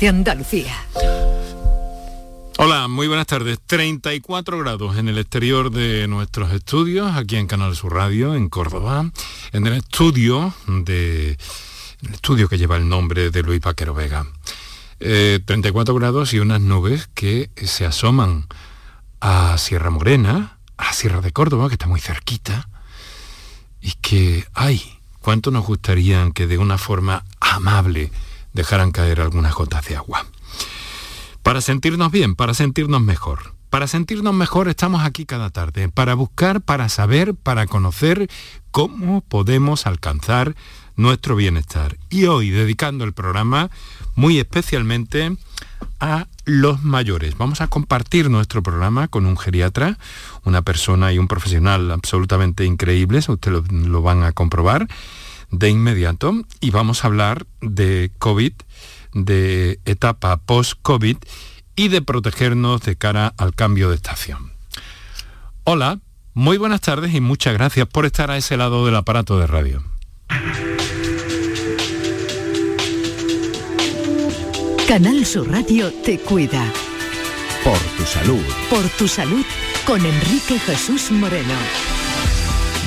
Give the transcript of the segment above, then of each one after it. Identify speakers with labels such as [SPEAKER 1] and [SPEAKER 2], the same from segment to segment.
[SPEAKER 1] de Andalucía.
[SPEAKER 2] Hola, muy buenas tardes. 34 grados en el exterior de nuestros estudios, aquí en Canal Sur Radio, en Córdoba, en el estudio de el estudio que lleva el nombre de Luis Paquero Vega. 34 eh, grados y unas nubes que se asoman a Sierra Morena, a Sierra de Córdoba, que está muy cerquita, y que, ay, cuánto nos gustaría que de una forma amable dejaran caer algunas gotas de agua. Para sentirnos bien, para sentirnos mejor. Para sentirnos mejor estamos aquí cada tarde, para buscar, para saber, para conocer cómo podemos alcanzar nuestro bienestar. Y hoy dedicando el programa muy especialmente a los mayores. Vamos a compartir nuestro programa con un geriatra, una persona y un profesional absolutamente increíbles, ustedes lo, lo van a comprobar de inmediato, y vamos a hablar de COVID, de etapa post-COVID y de protegernos de cara al cambio de estación. Hola, muy buenas tardes y muchas gracias por estar a ese lado del aparato de radio.
[SPEAKER 1] Canal Sur Radio te cuida.
[SPEAKER 3] Por tu salud.
[SPEAKER 1] Por tu salud con Enrique Jesús Moreno.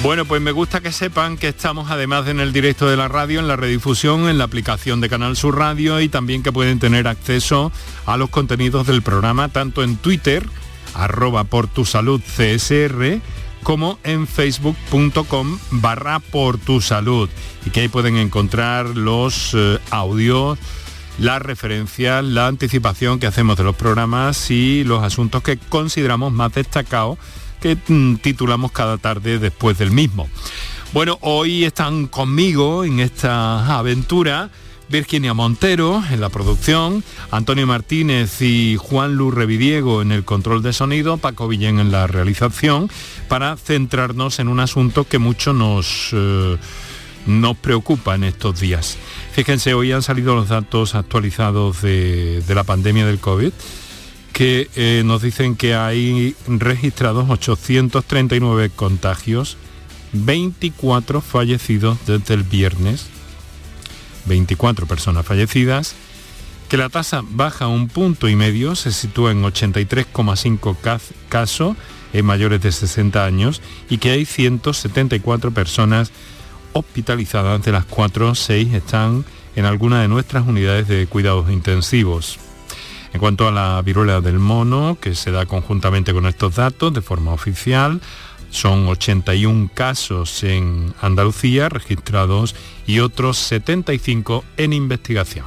[SPEAKER 2] Bueno, pues me gusta que sepan que estamos además en el directo de la radio, en la redifusión, en la aplicación de Canal Sur Radio y también que pueden tener acceso a los contenidos del programa tanto en Twitter, arroba por tu salud CSR, como en facebook.com barra por tu salud. Y que ahí pueden encontrar los eh, audios la referencia, la anticipación que hacemos de los programas y los asuntos que consideramos más destacados que mm, titulamos cada tarde después del mismo. Bueno, hoy están conmigo en esta aventura Virginia Montero en la producción, Antonio Martínez y Juan Lu Revidiego en el control de sonido, Paco Villén en la realización, para centrarnos en un asunto que mucho nos, eh, nos preocupa en estos días. Fíjense, hoy han salido los datos actualizados de, la pandemia del COVID que eh, nos dicen que hay registrados 839 contagios, 24 fallecidos desde el viernes, 24 personas fallecidas, que la tasa baja un punto y medio, se sitúa en 83,5 casos en mayores de 60 años y que hay 174 personas hospitalizadas, de las cuatro, seis están en alguna de nuestras unidades de cuidados intensivos. En cuanto a la viruela del mono, que se da conjuntamente con estos datos de forma oficial, son 81 casos en Andalucía registrados y otros 75 en investigación.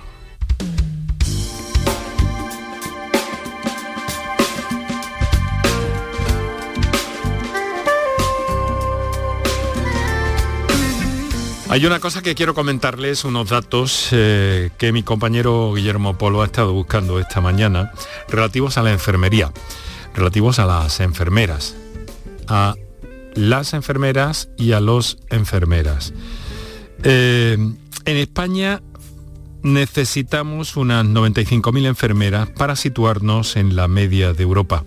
[SPEAKER 2] Hay una cosa que quiero comentarles, unos datos eh, que mi compañero Guillermo Polo ha estado buscando esta mañana, relativos a la enfermería, relativos a las enfermeras, a las enfermeras y a los enfermeras. Eh, en España necesitamos unas 95.000 enfermeras para situarnos en la media de Europa.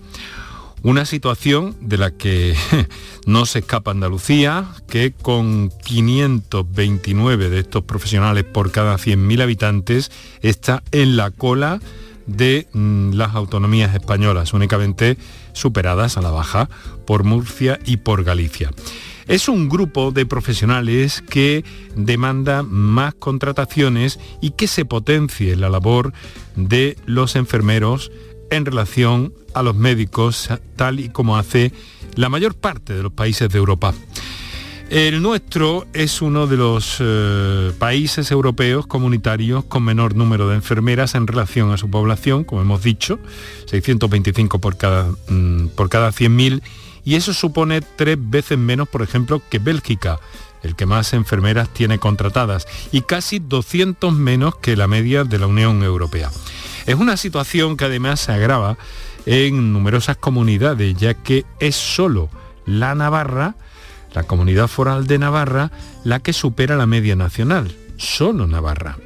[SPEAKER 2] Una situación de la que no se escapa Andalucía, que con 529 de estos profesionales por cada 100.000 habitantes está en la cola de mm, las autonomías españolas, únicamente superadas a la baja por Murcia y por Galicia. Es un grupo de profesionales que demanda más contrataciones y que se potencie la labor de los enfermeros en relación a los médicos, tal y como hace la mayor parte de los países de Europa. El nuestro es uno de los eh, países europeos comunitarios con menor número de enfermeras en relación a su población, como hemos dicho, 625 por cada, mm, por cada 100.000, y eso supone tres veces menos, por ejemplo, que Bélgica, el que más enfermeras tiene contratadas, y casi 200 menos que la media de la Unión Europea. Es una situación que además se agrava en numerosas comunidades, ya que es solo la Navarra, la comunidad foral de Navarra, la que supera la media nacional, solo Navarra.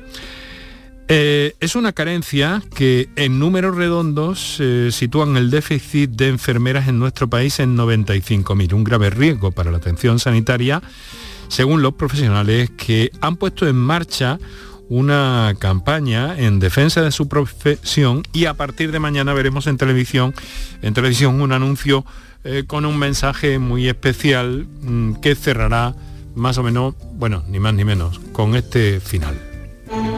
[SPEAKER 2] Eh, es una carencia que en números redondos eh, sitúan el déficit de enfermeras en nuestro país en 95.000, un grave riesgo para la atención sanitaria, según los profesionales que han puesto en marcha una campaña en defensa de su profesión y a partir de mañana veremos en televisión, en televisión un anuncio eh, con un mensaje muy especial mm, que cerrará más o menos, bueno, ni más ni menos, con este final.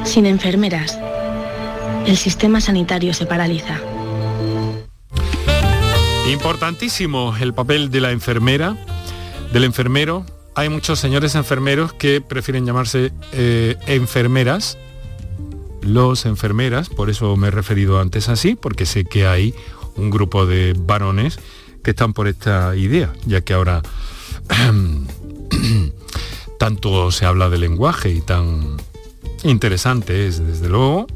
[SPEAKER 4] Sin enfermeras, el sistema sanitario se paraliza.
[SPEAKER 2] Importantísimo el papel de la enfermera, del enfermero. Hay muchos señores enfermeros que prefieren llamarse eh, enfermeras, los enfermeras, por eso me he referido antes así, porque sé que hay un grupo de varones que están por esta idea, ya que ahora tanto se habla de lenguaje y tan interesante es, desde luego,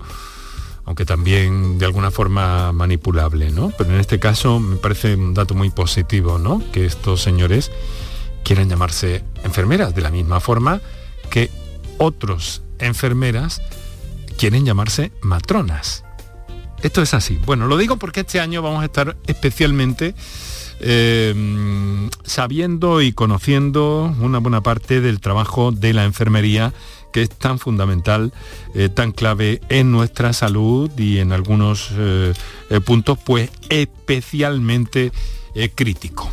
[SPEAKER 2] aunque también de alguna forma manipulable, ¿no? Pero en este caso me parece un dato muy positivo, ¿no? Que estos señores quieren llamarse enfermeras, de la misma forma que otros enfermeras quieren llamarse matronas. Esto es así. Bueno, lo digo porque este año vamos a estar especialmente eh, sabiendo y conociendo una buena parte del trabajo de la enfermería que es tan fundamental, eh, tan clave en nuestra salud y en algunos eh, puntos pues especialmente crítico.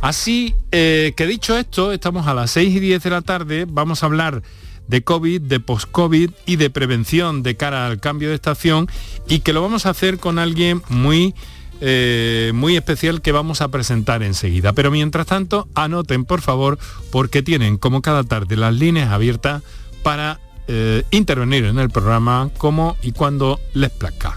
[SPEAKER 2] Así que dicho esto, estamos a las 6 y 10 de la tarde, vamos a hablar de COVID, de post-COVID y de prevención de cara al cambio de estación y que lo vamos a hacer con alguien muy eh, muy especial que vamos a presentar enseguida. Pero mientras tanto, anoten por favor, porque tienen como cada tarde las líneas abiertas para eh, intervenir en el programa como y cuando les plazca.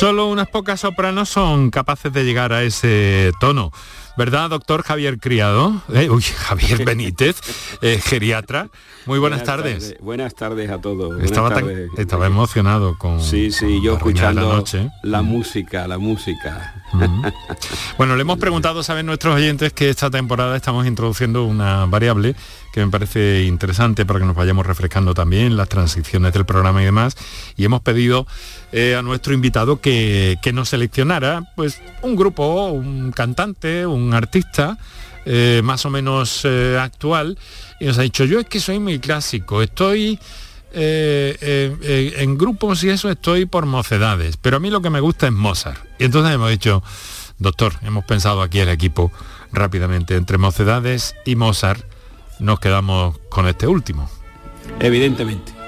[SPEAKER 2] Solo unas pocas sopranos son capaces de llegar a ese tono. ¿Verdad, doctor Javier Criado? Eh, uy, Javier Benítez, eh, geriatra. Muy buenas, tardes.
[SPEAKER 5] Buenas tardes a todos.
[SPEAKER 2] Estaba, emocionado con.
[SPEAKER 5] Sí, sí, yo escuchando la, noche. la música, la música.
[SPEAKER 2] Bueno, le hemos preguntado, saben nuestros oyentes, que esta temporada estamos introduciendo una variable que me parece interesante para que nos vayamos refrescando también las transiciones del programa y demás. Y hemos pedido eh, a nuestro invitado que, nos seleccionara pues, un grupo, un cantante, un artista eh, más o menos eh, actual. Y nos ha dicho, yo es que soy muy clásico, estoy... en grupos y eso estoy por mocedades, pero a mí lo que me gusta es Mozart. Y entonces hemos dicho, doctor, hemos pensado aquí el equipo rápidamente, entre mocedades y Mozart, nos quedamos con este último.
[SPEAKER 5] Evidentemente.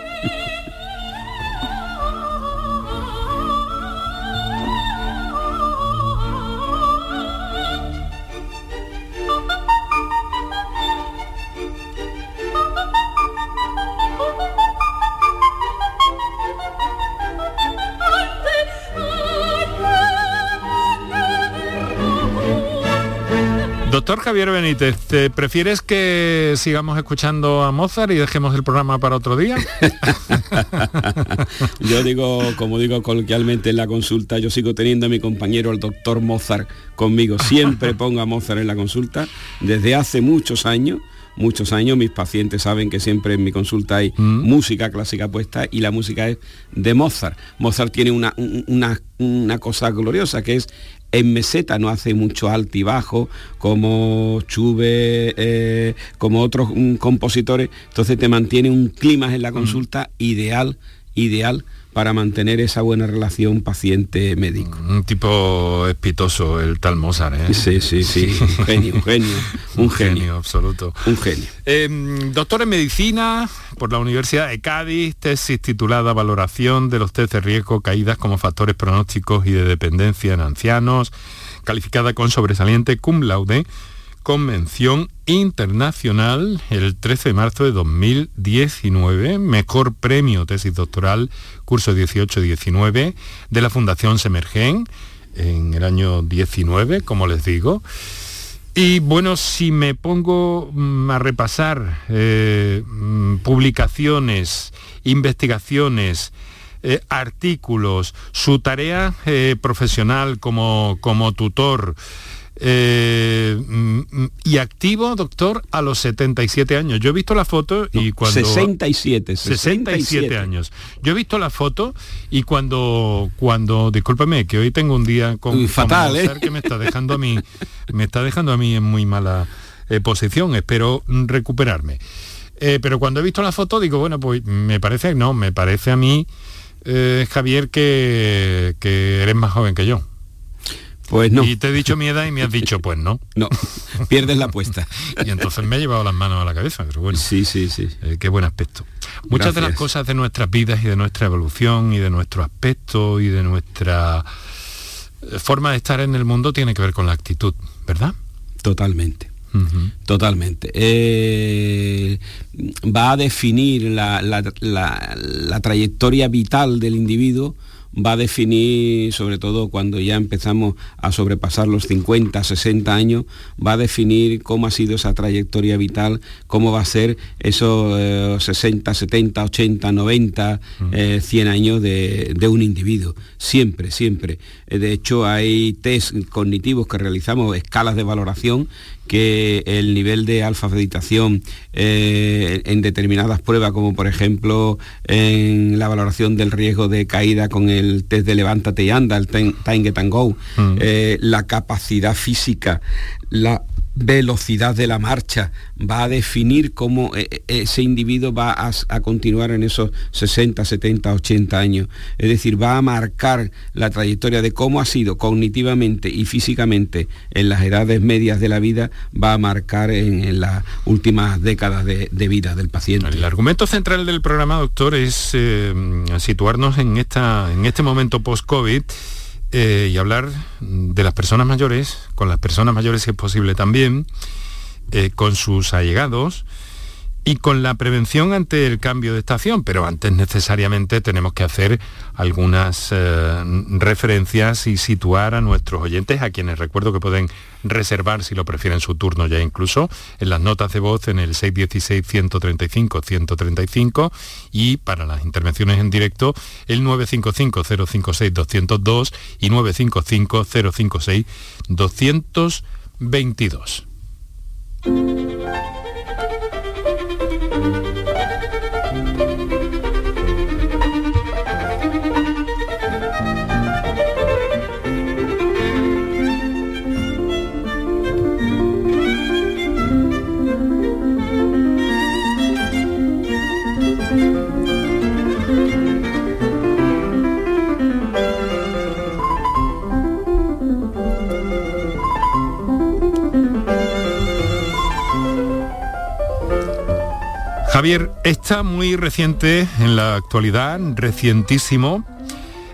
[SPEAKER 2] Javier Benítez, ¿te prefieres que sigamos escuchando a Mozart y dejemos el programa para otro día?
[SPEAKER 5] yo digo, como digo coloquialmente en la consulta, yo sigo teniendo a mi compañero el doctor Mozart conmigo. Siempre pongo a Mozart en la consulta desde hace muchos años muchos años, mis pacientes saben que siempre en mi consulta hay mm. música clásica puesta y la música es de Mozart. Mozart tiene una, una, una cosa gloriosa que es en meseta, no hace mucho alto y bajo, como Chube, eh, como otros mm, compositores, entonces te mantiene un clima en la consulta ideal, ideal para mantener esa buena relación paciente-médico.
[SPEAKER 2] Un tipo espitoso, el tal Mozart, ¿eh?
[SPEAKER 5] Sí, sí, sí, un genio, un genio, un, genio,
[SPEAKER 2] absoluto.
[SPEAKER 5] Un genio.
[SPEAKER 2] Em, doctor en medicina por la Universidad de Cádiz, tesis titulada Valoración de los test de riesgo caídas como factores pronósticos y de dependencia en ancianos, calificada con sobresaliente cum laude convención internacional el 13 de marzo de 2019, mejor premio tesis doctoral, curso 18-19 de la Fundación Semergen en el año 19, como les digo. Y bueno, si me pongo mm, a repasar eh, mm, publicaciones, investigaciones, eh, artículos, su tarea eh, profesional como, como tutor, eh, mm, mm, y activo, doctor, a los 77 años. Yo he visto la foto y cuando...
[SPEAKER 5] 67,
[SPEAKER 2] 67, años. Yo he visto la foto y cuando, cuando, discúlpeme, que hoy tengo un día con...
[SPEAKER 5] Fatal, ¿eh?
[SPEAKER 2] que me está dejando a mí, me está dejando a mí en muy mala eh, posición. Espero recuperarme. Eh, pero cuando he visto la foto digo, bueno, pues me parece, no, me parece a mí, Javier, que, que eres más joven que yo.
[SPEAKER 5] Pues no.
[SPEAKER 2] Y te he dicho mi edad y me has dicho, pues no.
[SPEAKER 5] No, pierdes la apuesta.
[SPEAKER 2] y entonces me he llevado las manos a la cabeza, pero bueno.
[SPEAKER 5] Sí, sí, sí.
[SPEAKER 2] Eh, qué buen aspecto. Muchas de las cosas de nuestras vidas y de nuestra evolución y de nuestro aspecto y de nuestra eh, forma de estar en el mundo tiene que ver con la actitud, ¿verdad?
[SPEAKER 5] Totalmente. Totalmente. Eh, va a definir la, la trayectoria vital del individuo va a definir, sobre todo cuando ya empezamos a sobrepasar los 50, 60 años, va a definir cómo ha sido esa trayectoria vital, cómo va a ser esos 60, 70, 80, 90, 100 años de, de, un individuo. Siempre, siempre. Eh, de hecho, hay test cognitivos que realizamos, escalas de valoración, que el nivel de alfabetización eh, en determinadas pruebas, como por ejemplo en la valoración del riesgo de caída con el test de levántate y anda, el Time Get and Go, mm. eh, la capacidad física, la velocidad de la marcha, va a definir cómo eh, eh, ese individuo va a, continuar en esos 60, 70, 80 años. Es decir, va a marcar la trayectoria de cómo ha sido cognitivamente y físicamente en las edades medias de la vida, va a marcar en, las últimas décadas de, vida del paciente.
[SPEAKER 2] El argumento central del programa, doctor, es eh, situarnos en, esta, en este momento post-COVID eh, y hablar de las personas mayores, con las personas mayores si es posible también, eh, con sus allegados y con la prevención ante el cambio de estación, pero antes necesariamente tenemos que hacer algunas eh, referencias y situar a nuestros oyentes, a quienes recuerdo que pueden reservar si lo prefieren su turno ya incluso, en las notas de voz en el 616-135-135 y para las intervenciones en directo el 955-056-202 y 955-056-222. Javier, está muy reciente en la actualidad, recientísimo,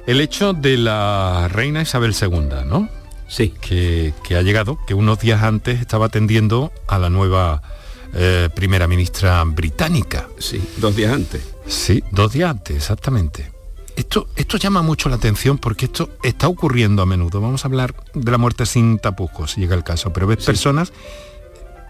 [SPEAKER 2] el hecho de la reina Isabel II, ¿no?
[SPEAKER 5] Sí.
[SPEAKER 2] Que, ha llegado, que unos días antes estaba atendiendo a la nueva eh, primera ministra británica.
[SPEAKER 5] Sí, dos días antes.
[SPEAKER 2] Sí, dos días antes, exactamente. Esto, esto llama mucho la atención porque esto está ocurriendo a menudo. Vamos a hablar de la muerte sin tapujos, si llega el caso, pero ves personas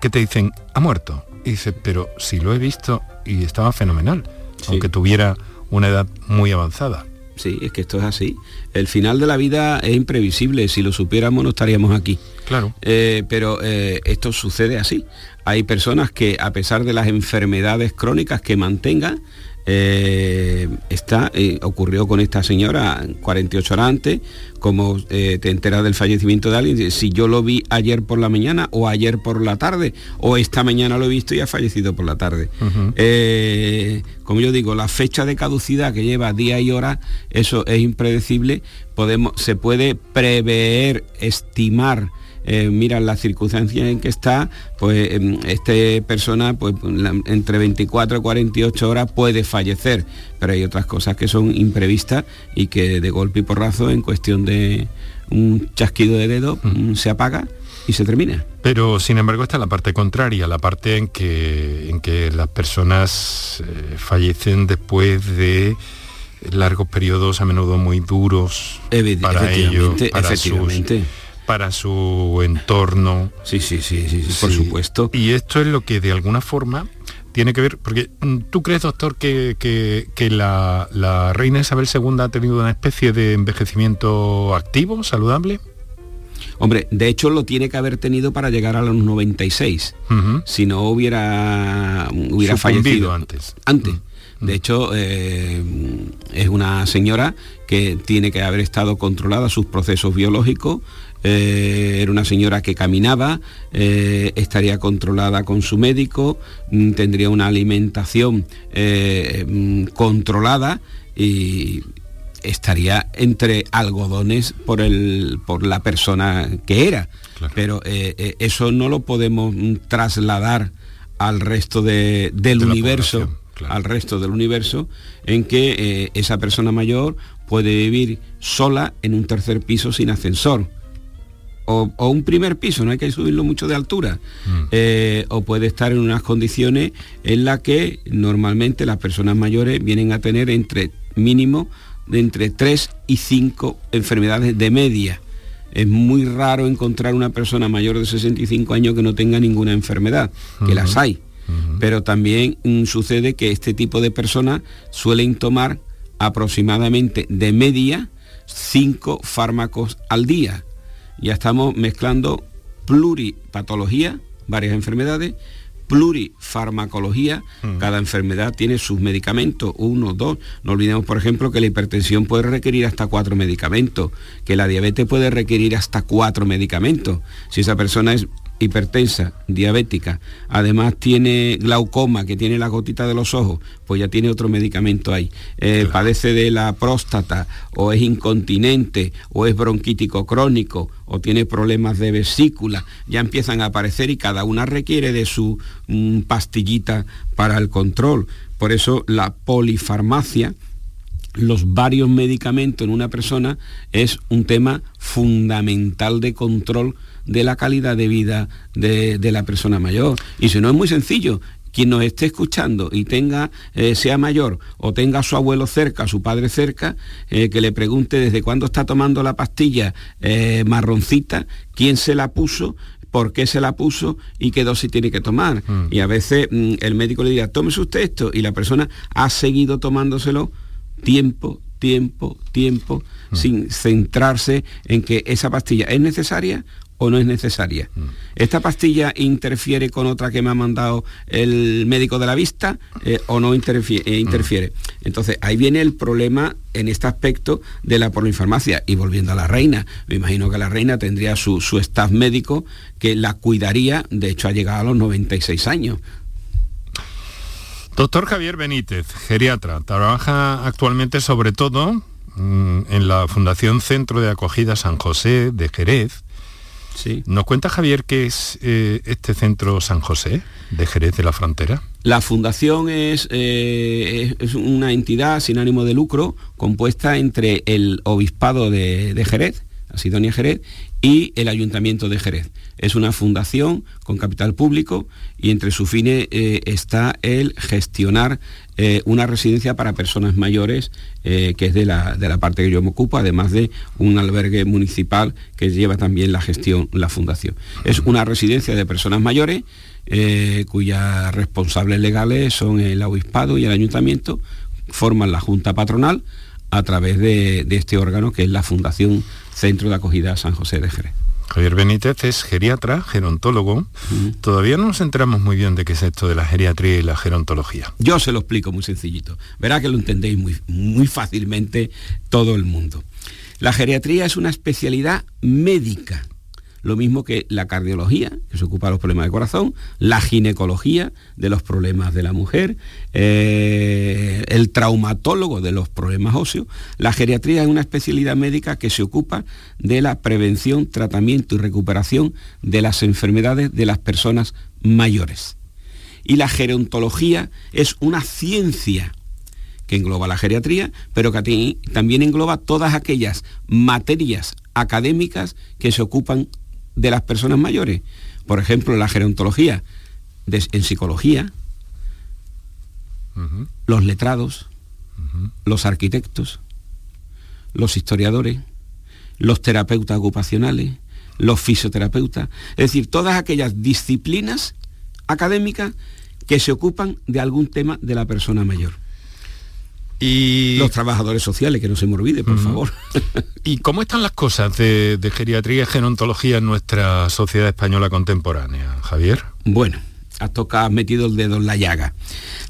[SPEAKER 2] que te dicen, ha muerto, y dice, pero si lo he visto y estaba fenomenal, aunque tuviera una edad muy avanzada.
[SPEAKER 5] Sí, es que esto es así. El final de la vida es imprevisible. Si lo supiéramos no estaríamos aquí.
[SPEAKER 2] Claro.
[SPEAKER 5] Eh, pero eh, esto sucede así. Hay personas que a pesar de las enfermedades crónicas que mantengan, Eh, está, eh, ocurrió con esta señora 48 horas antes, como eh, te enteras del fallecimiento de alguien, si yo lo vi ayer por la mañana o ayer por la tarde o esta mañana lo he visto y ha fallecido por la tarde. como yo digo, la fecha de caducidad que lleva día y hora, eso es impredecible, podemos, se puede prever, estimar eh, mira las circunstancias en que está, pues em, esta persona pues, entre 24 y 48 horas puede fallecer, pero hay otras cosas que son imprevistas y que de golpe y porrazo en cuestión de un chasquido de dedo mm, se apaga y se termina.
[SPEAKER 2] Pero sin embargo está la parte contraria, la parte en que, en que las personas eh, fallecen después de largos periodos a menudo muy duros para ellos, para efectivamente para su entorno.
[SPEAKER 5] Sí, sí, sí, sí, por supuesto.
[SPEAKER 2] Y esto es lo que de alguna forma tiene que ver, porque mm, tú crees, doctor, que, que, la, reina Isabel II ha tenido una especie de envejecimiento activo, saludable.
[SPEAKER 5] Hombre, de hecho lo tiene que haber tenido para llegar a los 96. Si no hubiera, hubiera fallecido antes. Antes. De hecho, eh, es una señora que tiene que haber estado controlada sus procesos biológicos, eh, era una señora que caminaba, eh, estaría controlada con su médico, mm, tendría una alimentación eh, mm, controlada y estaría entre algodones por, el, por la persona que era. Pero eso no lo podemos mm, trasladar al resto del universo. al resto del universo en que esa persona mayor puede vivir sola en un tercer piso sin ascensor o, un primer piso, no hay que subirlo mucho de altura, mm. eh, o puede estar en unas condiciones en las que normalmente las personas mayores vienen a tener entre mínimo de entre 3 y 5 enfermedades de media. Es muy raro encontrar una persona mayor de 65 años que no tenga ninguna enfermedad, que las hay. Pero también mm, sucede que este tipo de personas suelen tomar aproximadamente de media 5 fármacos al día ya estamos mezclando pluripatología, varias enfermedades, plurifarmacología, mm. cada enfermedad tiene sus medicamentos, uno, dos. No olvidemos, por ejemplo, que la hipertensión puede requerir hasta cuatro medicamentos, que la diabetes puede requerir hasta cuatro medicamentos. Si esa persona es hipertensa, diabética, además tiene glaucoma, que tiene la gotita de los ojos, pues ya tiene otro medicamento ahí. Eh, padece de la próstata, o es incontinente, o es bronquítico crónico, o tiene problemas de vesícula, ya empiezan a aparecer y cada una requiere de su mm, pastillita para el control. Por eso la polifarmacia, los varios medicamentos en una persona es un tema fundamental de control de la calidad de vida de, la persona mayor. Y si no es muy sencillo, quien nos esté escuchando y tenga, eh, sea mayor o tenga a su abuelo cerca, a su padre cerca, eh, que le pregunte desde cuándo está tomando la pastilla eh, marroncita, quién se la puso, por qué se la puso y qué dosis tiene que tomar. Mm. Y a veces mm, el médico le dirá, tómese usted esto, y la persona ha seguido tomándoselo tiempo, tiempo, tiempo, mm. sin centrarse en que esa pastilla es necesaria o no es necesaria. Mm. ¿Esta pastilla interfiere con otra que me ha mandado el médico de la vista eh, o no interfiere, eh, interfiere? Mm. Entonces, ahí viene el problema en este aspecto de la polifarmacia. Y volviendo a la reina, me imagino que la reina tendría su, su staff médico que la cuidaría, de hecho ha llegado a los 96 años.
[SPEAKER 2] Doctor Javier Benítez, geriatra, trabaja actualmente sobre todo mm, en la Fundación Centro de Acogida San José de Jerez, ¿Nos cuenta Javier qué es eh, este centro San José de Jerez de la Frontera?
[SPEAKER 5] La fundación es, eh, es, una entidad sin ánimo de lucro compuesta entre el Obispado de, de Jerez, Sidonia Jerez, y el Ayuntamiento de Jerez. Es una fundación con capital público y entre sus fines eh, está el gestionar eh, una residencia para personas mayores, eh, que es de la, de la, parte que yo me ocupo, además de un albergue municipal que lleva también la gestión, la fundación. Es una residencia de personas mayores cuyas responsables legales son el obispado y el ayuntamiento, forman la junta patronal a través de, de este órgano que es la Fundación Centro de Acogida San José de Jerez.
[SPEAKER 2] Javier Benítez es geriatra, gerontólogo. Todavía no nos enteramos muy bien de qué es esto de la geriatría y la gerontología.
[SPEAKER 5] Yo se lo explico muy sencillito. Verá que lo entendéis muy, muy fácilmente todo el mundo. La geriatría es una especialidad médica lo mismo que la cardiología, que se ocupa de los problemas de corazón, la ginecología de los problemas de la mujer, eh, el traumatólogo de los problemas óseos. La geriatría es una especialidad médica que se ocupa de la prevención, tratamiento y recuperación de las enfermedades de las personas mayores. Y la gerontología es una ciencia que engloba la geriatría, pero que también engloba todas aquellas materias académicas que se ocupan de las personas mayores. Por ejemplo, la gerontología, en psicología, los letrados, los arquitectos, los historiadores, los terapeutas ocupacionales, los fisioterapeutas, es decir, todas aquellas disciplinas académicas que se ocupan de algún tema de la persona mayor. Y los trabajadores sociales, que no se me olvide, por favor.
[SPEAKER 2] ¿Y cómo están las cosas de, de geriatría y gerontología en nuestra sociedad española contemporánea, Javier?
[SPEAKER 5] Bueno, has tocado, metido el dedo en la llaga.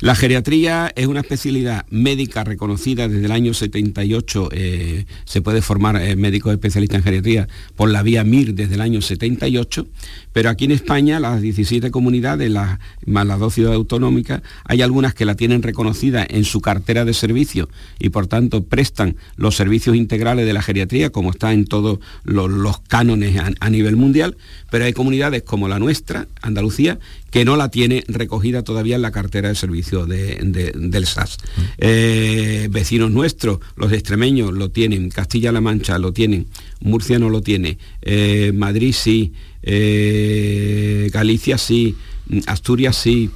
[SPEAKER 5] La geriatría es una especialidad médica reconocida desde el año 78, eh, se puede formar eh, médico especialista en geriatría por la vía MIR desde el año 78, pero aquí en España las 17 comunidades, las, más las dos ciudades autonómicas, hay algunas que la tienen reconocida en su cartera de servicios y por tanto prestan los servicios integrales de la geriatría, como está en todos los, cánones a nivel mundial, pero hay comunidades como la nuestra, Andalucía, que no la tiene recogida todavía en la cartera de servicio del SAS. Eh, vecinos nuestros, los extremeños lo tienen, Castilla-La Mancha lo tienen, Murcia no lo tiene, eh, Madrid sí, eh, Galicia sí, Asturias sí,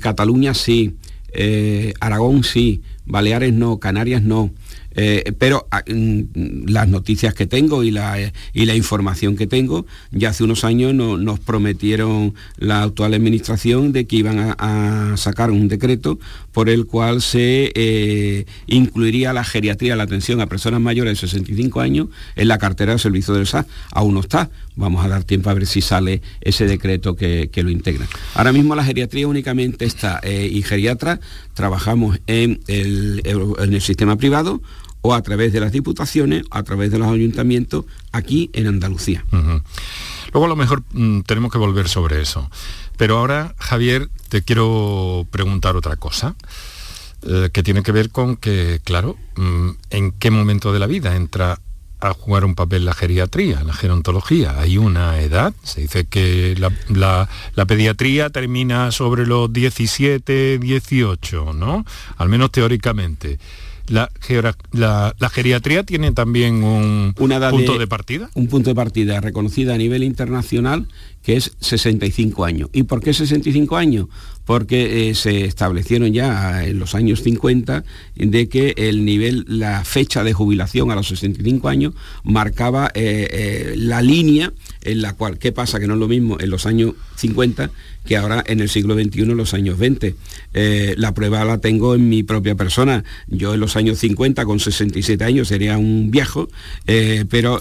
[SPEAKER 5] Cataluña sí, Aragón sí, Baleares no, Canarias no. Eh, pero ah, mm, las noticias que tengo y la, y la información que tengo, ya hace unos años nos prometieron la actual administración de que iban a, sacar un decreto por el cual se eh, incluiría la geriatría, la atención a personas mayores de 65 años en la cartera de servicio del SAS. Aún no está. Vamos a dar tiempo a ver si sale ese decreto que, lo integra. Ahora mismo la geriatría únicamente está eh, y geriatra trabajamos en el, en el sistema privado o a través de las diputaciones, a través de los ayuntamientos, aquí en Andalucía.
[SPEAKER 2] Luego a lo mejor mm, tenemos que volver sobre eso. Pero ahora, Javier, te quiero preguntar otra cosa. Eh, que tiene que ver con que, claro, mm, en qué momento de la vida entra a jugar un papel la geriatría, la gerontología. Hay una edad, se dice que la, la, pediatría termina sobre los 17, 18, ¿no? Al menos teóricamente. La, la, geriatría tiene también un punto de, partida.
[SPEAKER 5] Un punto de partida reconocida a nivel internacional que es 65 años. ¿Y por qué 65 años? Porque eh, se establecieron ya en los años 50 de que el nivel, la fecha de jubilación a los 65 años marcaba eh, eh, la línea en la cual, ¿qué pasa? Que no es lo mismo en los años 50 que ahora en el siglo XXI, en los años 20. la prueba la tengo en mi propia persona. Yo en los años 50, con 67 años, sería un viejo, pero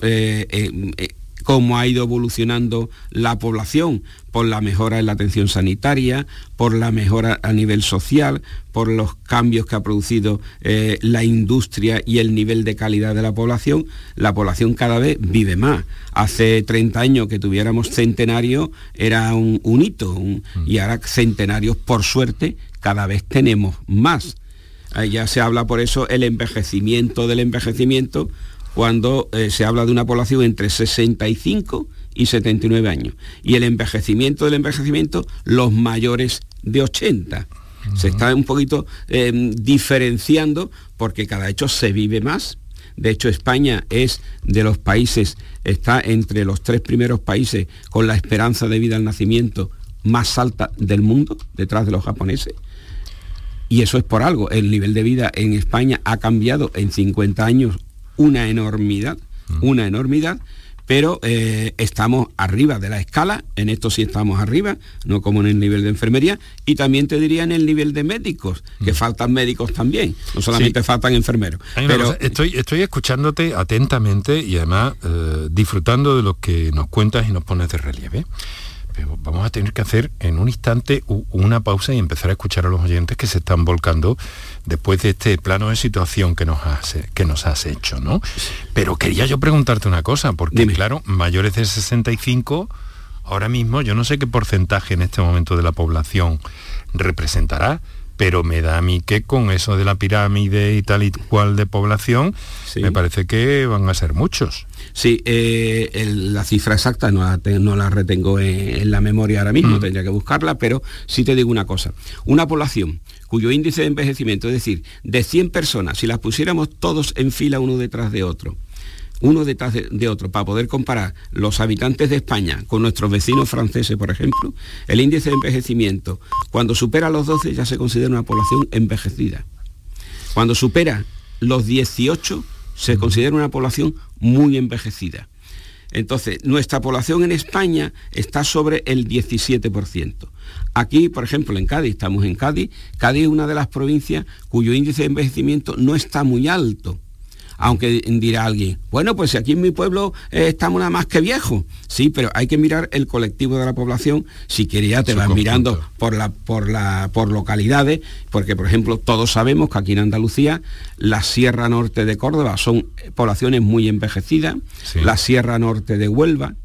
[SPEAKER 5] cómo ha ido evolucionando la población por la mejora en la atención sanitaria, por la mejora a nivel social, por los cambios que ha producido eh, la industria y el nivel de calidad de la población, la población cada vez vive más. Hace 30 años que tuviéramos centenario era un, hito mm. y ahora centenarios, por suerte, cada vez tenemos más. ya se habla por eso el envejecimiento del envejecimiento, cuando eh, se habla de una población entre 65 y 79 años. Y el envejecimiento del envejecimiento, los mayores de 80. Se está un poquito em, diferenciando porque cada hecho se vive más. De hecho, España es de los países, está entre los tres primeros países con la esperanza de vida al nacimiento más alta del mundo, detrás de los japoneses. Y eso es por algo. El nivel de vida en España ha cambiado en 50 años una enormidad, una enormidad, pero eh, estamos arriba de la escala, en esto sí estamos arriba, no como en el nivel de enfermería, y también te diría en el nivel de médicos, que mm. faltan médicos también, no solamente faltan enfermeros.
[SPEAKER 2] Pero, estoy, estoy escuchándote atentamente y además eh, disfrutando de lo que nos cuentas y nos pones de relieve vamos a tener que hacer en un instante una pausa y empezar a escuchar a los oyentes que se están volcando después de este plano de situación que nos has, que nos has hecho, ¿no? Pero quería yo preguntarte una cosa, porque claro, mayores de 65, ahora mismo yo no sé qué porcentaje en este momento de la población representará, pero me da a mí que con eso de la pirámide y tal y cual de población, me parece que van a ser muchos.
[SPEAKER 5] Sí, eh, la cifra exacta no la, retengo en, la memoria ahora mismo, mm. tendría que buscarla, pero sí te digo una cosa. Una población cuyo índice de envejecimiento, es decir, de 100 personas, si las pusiéramos todos en fila uno detrás de otro, uno detrás de, otro, para poder comparar los habitantes de España con nuestros vecinos franceses, por ejemplo, el índice de envejecimiento, cuando supera los 12 ya se considera una población envejecida. Cuando supera los 18 se considera una población muy envejecida. Entonces, nuestra población en España está sobre el 17%. Aquí, por ejemplo, en Cádiz, estamos en Cádiz, Cádiz es una de las provincias cuyo índice de envejecimiento no está muy alto aunque dirá alguien, bueno, pues si aquí en mi pueblo eh, estamos nada más que viejos. Sí, pero hay que mirar el colectivo de la población, si quería te vas mirando por, la, por, la, por localidades, porque por ejemplo todos sabemos que aquí en Andalucía la Sierra Norte de Córdoba son poblaciones muy envejecidas, la Sierra Norte de Huelva,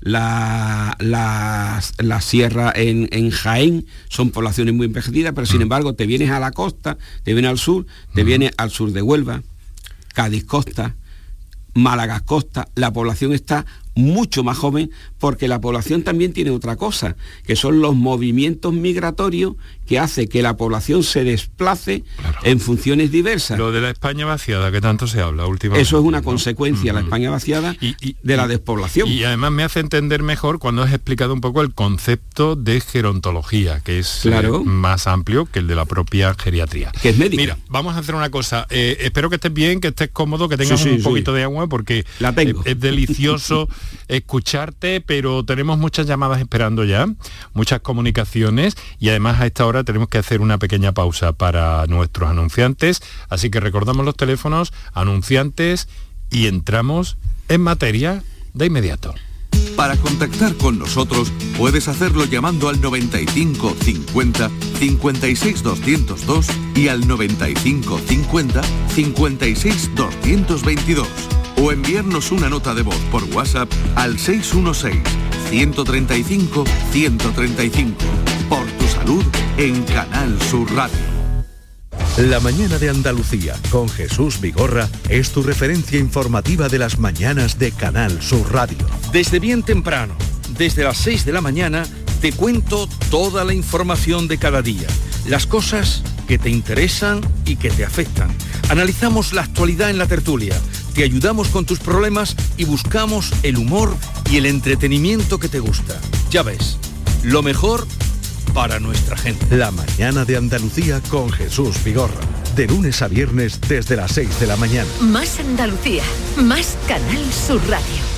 [SPEAKER 5] la, la, sierra en, en, Jaén son poblaciones muy envejecidas, pero sin mm. embargo te vienes a la costa, te vienes al sur, te mm. vienes al sur de Huelva, Cádiz Costa, Málaga Costa, la población está mucho más joven porque la población también tiene otra cosa, que son los movimientos migratorios que hace que la población se desplace en funciones diversas.
[SPEAKER 2] Lo de la España vaciada, que tanto se habla últimamente.
[SPEAKER 5] Eso es una consecuencia, la España vaciada, de la despoblación.
[SPEAKER 2] Y además me hace entender mejor cuando has explicado un poco el concepto de gerontología, que es eh, más amplio que el de la propia geriatría.
[SPEAKER 5] Que es médica.
[SPEAKER 2] Mira, vamos a hacer una cosa. Eh, espero que estés bien, que estés cómodo, que tengas un poquito de agua, porque
[SPEAKER 5] la tengo.
[SPEAKER 2] es delicioso escucharte, pero tenemos muchas llamadas esperando ya, muchas comunicaciones y además a esta hora tenemos que hacer una pequeña pausa para nuestros anunciantes, así que recordamos los teléfonos, anunciantes y entramos en materia de inmediato.
[SPEAKER 6] Para contactar con nosotros puedes hacerlo llamando al 95 50 56 202 y al 95 50 56 222 o enviarnos una nota de voz por WhatsApp al 616-135-135. Por tu salud en Canal Sur Radio.
[SPEAKER 3] La mañana de Andalucía con Jesús Vigorra es tu referencia informativa de las mañanas de Canal Sur Radio.
[SPEAKER 7] Desde bien temprano, desde las 6 de la mañana, te cuento toda la información de cada día, las cosas que te interesan y que te afectan. Analizamos la actualidad en la tertulia te ayudamos con tus problemas y buscamos el humor y el entretenimiento que te gusta. Ya ves, lo mejor para nuestra gente.
[SPEAKER 3] La mañana de Andalucía con Jesús Vigorra. De lunes a viernes desde las 6 de la mañana.
[SPEAKER 1] Más Andalucía, más Canal Sur Radio.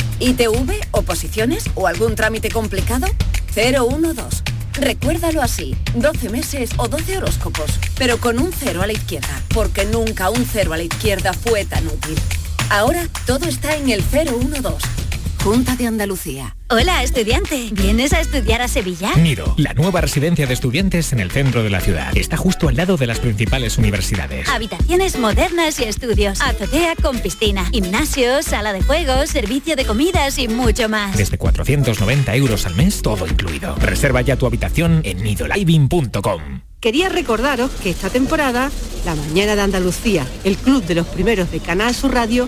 [SPEAKER 8] ¿ITV, oposiciones o algún trámite complicado? 012. Recuérdalo así, 12 meses o 12 horóscopos, pero con un cero a la izquierda, porque nunca un cero a la izquierda fue tan útil. Ahora todo está en el 012 Junta de Andalucía.
[SPEAKER 9] Hola, estudiante. ¿Vienes a estudiar a Sevilla?
[SPEAKER 10] Nido, la nueva residencia de estudiantes en el centro de la ciudad. Está justo al lado de las principales universidades.
[SPEAKER 9] Habitaciones modernas y estudios. Azotea con piscina, gimnasio, sala de juegos, servicio de comidas y mucho más.
[SPEAKER 10] Desde 490 euros al mes, todo incluido. Reserva ya tu habitación en nidoliving.com.
[SPEAKER 11] Quería recordaros que esta temporada, La Mañana de Andalucía, el club de los primeros de Canal Sur Radio,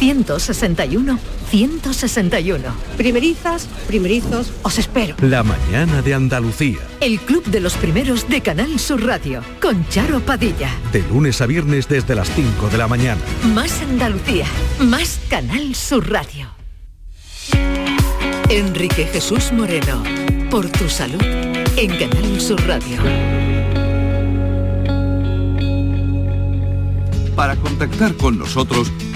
[SPEAKER 1] 161 161.
[SPEAKER 11] Primerizas, primerizos, os espero.
[SPEAKER 3] La mañana de Andalucía.
[SPEAKER 1] El club de los primeros de Canal Sur Radio con Charo Padilla.
[SPEAKER 3] De lunes a viernes desde las 5 de la mañana.
[SPEAKER 1] Más Andalucía, más Canal Sur Radio. Enrique Jesús Moreno, por tu salud en Canal Sur Radio.
[SPEAKER 6] Para contactar con nosotros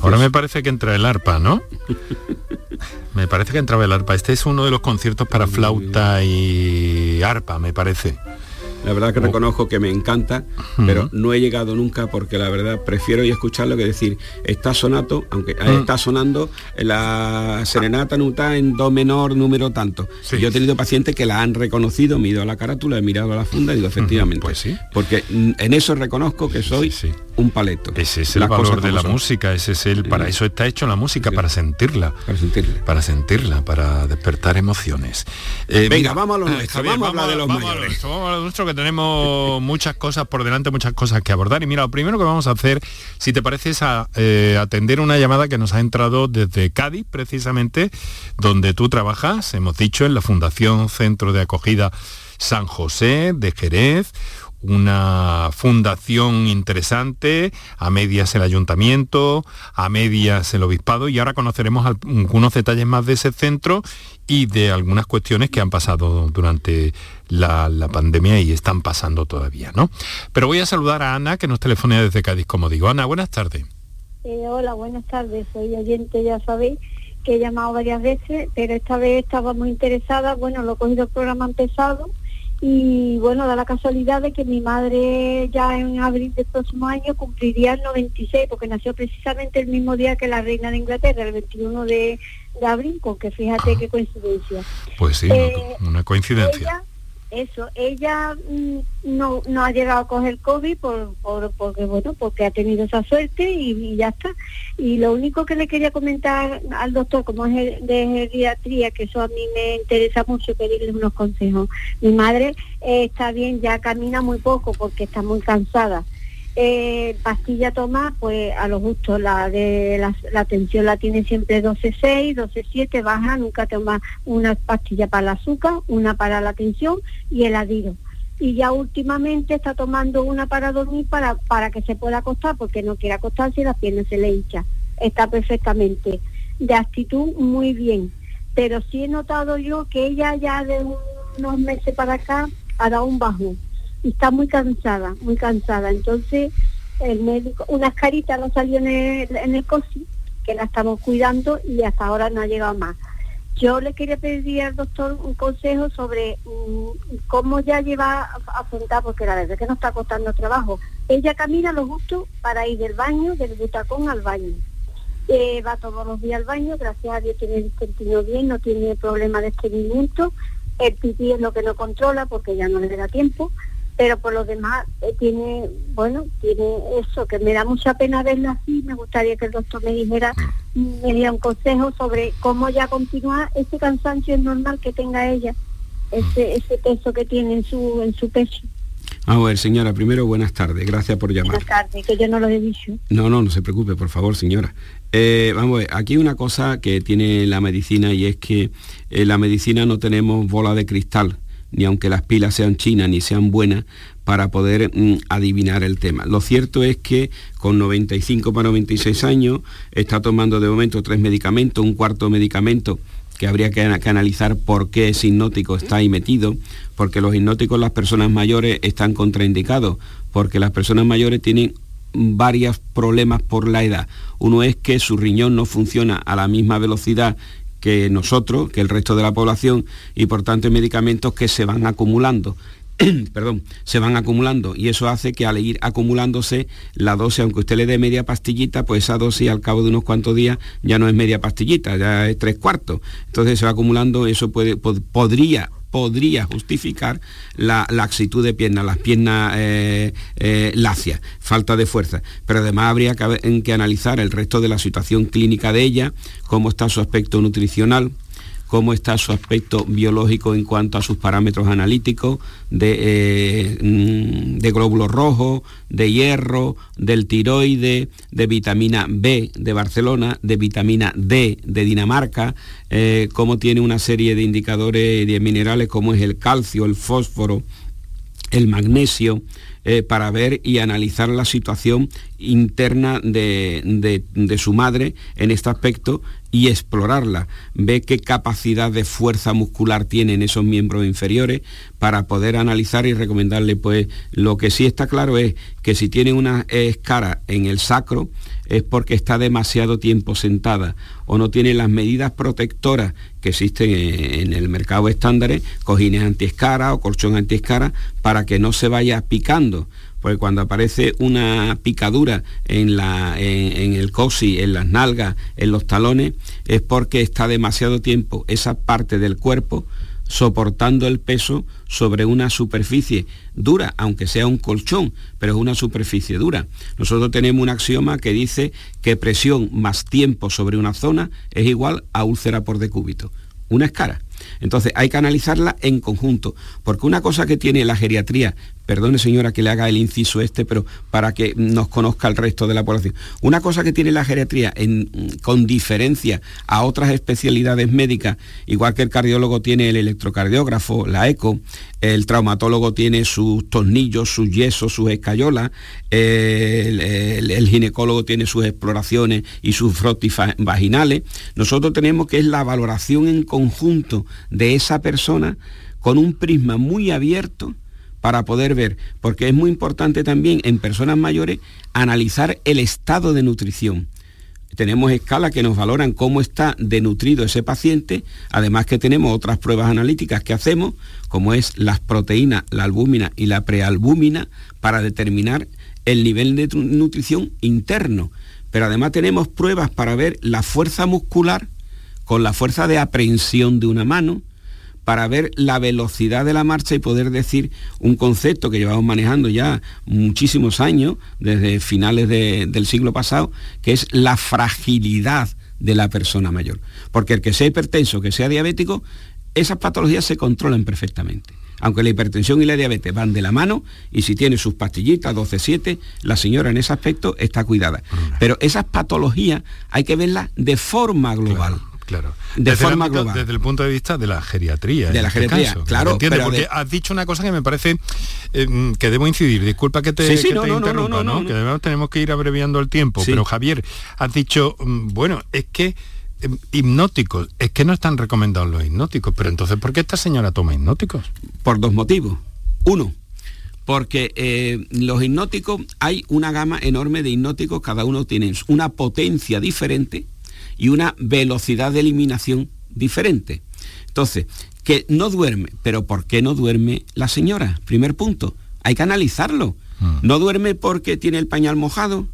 [SPEAKER 2] Ahora me parece que entra el arpa, ¿no? me parece que entraba el arpa. Este es uno de los conciertos para flauta y arpa, me parece.
[SPEAKER 5] La verdad que reconozco que me encanta, pero no he llegado nunca porque la verdad prefiero a escucharlo que decir, está sonato, aunque está sonando la serenata nuta en do menor número tanto. Yo he tenido pacientes que la han reconocido, me he ido a la carátula, he mirado a la funda y digo, efectivamente.
[SPEAKER 2] Pues sí.
[SPEAKER 5] Porque en eso reconozco que soy un paleto.
[SPEAKER 2] Ese es el
[SPEAKER 5] Las
[SPEAKER 2] valor de la
[SPEAKER 5] son.
[SPEAKER 2] música, ese es el, para eso está hecho la música, para sentirla.
[SPEAKER 5] Para sentirla.
[SPEAKER 2] Para sentirla, para despertar emociones. Eh,
[SPEAKER 5] Venga, vamos a lo
[SPEAKER 2] eh,
[SPEAKER 5] nuestro, vamos a hablar de los mayores.
[SPEAKER 2] nuestro, vamos a lo nuestro, tenemos muchas cosas por delante, muchas cosas que abordar. Y mira, lo primero que vamos a hacer, si te parece, es a, eh, atender una llamada que nos ha entrado desde Cádiz, precisamente, donde tú trabajas, hemos dicho, en la Fundación Centro de Acogida San José de Jerez, una fundación interesante, a medias el ayuntamiento, a medias el obispado y ahora conoceremos al- algunos detalles más de ese centro y de algunas cuestiones que han pasado durante la, la pandemia y están pasando todavía, ¿no? Pero voy a saludar a Ana que nos telefonea desde Cádiz, como digo. Ana, buenas tardes.
[SPEAKER 12] Eh, hola, buenas tardes. Soy oyente, ya sabéis que he llamado varias veces, pero esta vez estaba muy interesada. Bueno, lo he cogido el programa empezado y bueno, da la casualidad de que mi madre ya en abril del próximo año cumpliría el 96, porque nació precisamente el mismo día que la reina de Inglaterra, el 21 de, de abril, con que fíjate qué coincidencia.
[SPEAKER 2] Pues sí,
[SPEAKER 12] Eh,
[SPEAKER 2] una, coincidencia.
[SPEAKER 12] Ella, eso, ella mm, no, no ha llegado a coger COVID por, por- porque bueno, porque ha tenido esa suerte y, ya está. Y lo único que le quería comentar al doctor, como es de geriatría, que eso a mí me interesa mucho pedirle unos consejos. Mi madre eh, está bien, ya camina muy poco porque está muy cansada. Eh, pastilla toma, pues a lo justo, la de la, la tensión la tiene siempre 12.6, 12.7, baja, nunca toma una pastilla para el azúcar, una para la tensión y el adiro. Y ya últimamente está tomando una para dormir para, para que se pueda acostar, porque no quiere acostarse y las piernas se le hincha. Está perfectamente. De actitud muy bien. Pero sí he notado yo que ella ya de unos meses para acá ha dado un bajón y está muy cansada, muy cansada. Entonces, el médico, unas caritas no salió en el, en COSI, que la estamos cuidando y hasta ahora no ha llegado más. Yo le quería pedir al doctor un consejo sobre mm, cómo ya lleva a afrontar, porque la verdad es que no está costando trabajo. Ella camina lo justo para ir del baño, del butacón al baño. Eh, va todos los días al baño, gracias a Dios tiene el intestino bien, no tiene problema de estreñimiento. El pipí es lo que no controla porque ya no le da tiempo, pero por lo demás eh, tiene, bueno, tiene eso, que me da mucha pena verla así, me gustaría que el doctor me dijera, me diera un consejo sobre cómo ya continuar ese cansancio es normal que tenga ella. ese, ese peso que tiene en su, en su pecho.
[SPEAKER 5] A ver, señora, primero buenas tardes, gracias por llamar.
[SPEAKER 12] Buenas tardes, que yo no lo he dicho.
[SPEAKER 5] No, no, no se preocupe, por favor, señora. Eh, vamos a ver, aquí hay una cosa que tiene la medicina y es que en la medicina no tenemos bola de cristal, ni aunque las pilas sean chinas ni sean buenas, para poder mm, adivinar el tema. Lo cierto es que con 95 para 96 años está tomando de momento tres medicamentos, un cuarto medicamento que habría que, analizar por qué ese hipnótico está ahí metido, porque los hipnóticos las personas mayores están contraindicados, porque las personas mayores tienen varios problemas por la edad. Uno es que su riñón no funciona a la misma velocidad que nosotros, que el resto de la población, y por tanto hay medicamentos que se van acumulando. perdón, se van acumulando y eso hace que al ir acumulándose la dosis, aunque usted le dé media pastillita, pues esa dosis al cabo de unos cuantos días ya no es media pastillita, ya es tres cuartos. Entonces se va acumulando, eso puede, podría podría justificar la laxitud de piernas, las piernas eh, eh, lacias, falta de fuerza. Pero además habría que, que analizar el resto de la situación clínica de ella, cómo está su aspecto nutricional, cómo está su aspecto biológico en cuanto a sus parámetros analíticos de, eh, mm, de glóbulos rojos, de hierro, del tiroide, de vitamina B de Barcelona, de vitamina D de Dinamarca, eh, cómo tiene una serie de indicadores de minerales como es el calcio, el fósforo, el magnesio, eh, para ver y analizar la situación interna de, su madre en este aspecto y explorarla, ve qué capacidad de fuerza muscular tienen esos miembros inferiores para poder analizar y recomendarle, pues lo que sí está claro es que si tiene una escara en el sacro, es porque está demasiado tiempo sentada o no tiene las medidas protectoras que existen en el mercado estándar, cojines antiescara o colchón antiescara, para que no se vaya picando. Porque cuando aparece una picadura en, la, en, el cosi, en las nalgas, en los talones, es porque está demasiado tiempo esa parte del cuerpo soportando el peso sobre una superficie dura, aunque sea un colchón, pero es una superficie dura. Nosotros tenemos un axioma que dice que presión más tiempo sobre una zona es igual a úlcera por decúbito, una escara. Entonces hay que analizarla en conjunto, porque una cosa que tiene la geriatría perdone señora que le haga el inciso este, pero para que nos conozca el resto de la población. Una cosa que tiene la geriatría con diferencia a otras especialidades médicas, igual que el cardiólogo tiene el electrocardiógrafo, la eco, el traumatólogo tiene sus tornillos, sus yesos, sus escayolas, el, ginecólogo tiene sus exploraciones y sus frotis vaginales. Nosotros tenemos que es la valoración en conjunto de esa persona con un prisma muy abierto para poder ver, porque es muy importante también en personas mayores analizar el estado de nutrición. Tenemos escalas que nos valoran cómo está denutrido ese paciente, además que tenemos otras pruebas analíticas que hacemos, como es las proteínas, la albúmina y la prealbúmina, para determinar el nivel de nutrición interno. Pero además tenemos pruebas para ver la fuerza muscular con la fuerza de aprehensión de una mano, para ver la velocidad de la marcha y poder decir un concepto que llevamos manejando ya muchísimos años, desde finales del siglo pasado, que es la fragilidad de la persona mayor. Porque el que sea hipertenso, que sea diabético, esas patologías se controlan perfectamente. Aunque la hipertensión y la diabetes van de la mano y si tiene sus pastillitas 12-7, la señora en ese aspecto está cuidada. Pero esas patologías hay que verlas de forma global.
[SPEAKER 2] Claro.
[SPEAKER 5] De
[SPEAKER 2] desde
[SPEAKER 5] forma global.
[SPEAKER 2] Desde el punto de vista de la geriatría.
[SPEAKER 5] De la
[SPEAKER 2] este
[SPEAKER 5] geriatría,
[SPEAKER 2] caso,
[SPEAKER 5] claro.
[SPEAKER 2] ¿Entiendes?
[SPEAKER 5] pero
[SPEAKER 2] Porque
[SPEAKER 5] de-
[SPEAKER 2] has dicho una cosa que me parece eh, que debo incidir. Disculpa que te,
[SPEAKER 5] Sí, sí,
[SPEAKER 2] que
[SPEAKER 5] no,
[SPEAKER 2] te
[SPEAKER 5] no,
[SPEAKER 2] interrumpa,
[SPEAKER 5] no.
[SPEAKER 2] Que además tenemos que ir abreviando el tiempo.
[SPEAKER 5] Sí.
[SPEAKER 2] Pero Javier, has dicho, mm, bueno, es que eh, hipnóticos, es que no están recomendados los hipnóticos. Pero entonces, ¿por qué esta señora toma hipnóticos?
[SPEAKER 5] Por dos motivos. Uno, porque eh, los hipnóticos, hay una gama enorme de hipnóticos, cada uno tiene una potencia diferente y una velocidad de eliminación diferente. Entonces, que no duerme, pero ¿por qué no duerme la señora? Primer punto, hay que analizarlo. No duerme porque tiene el pañal mojado,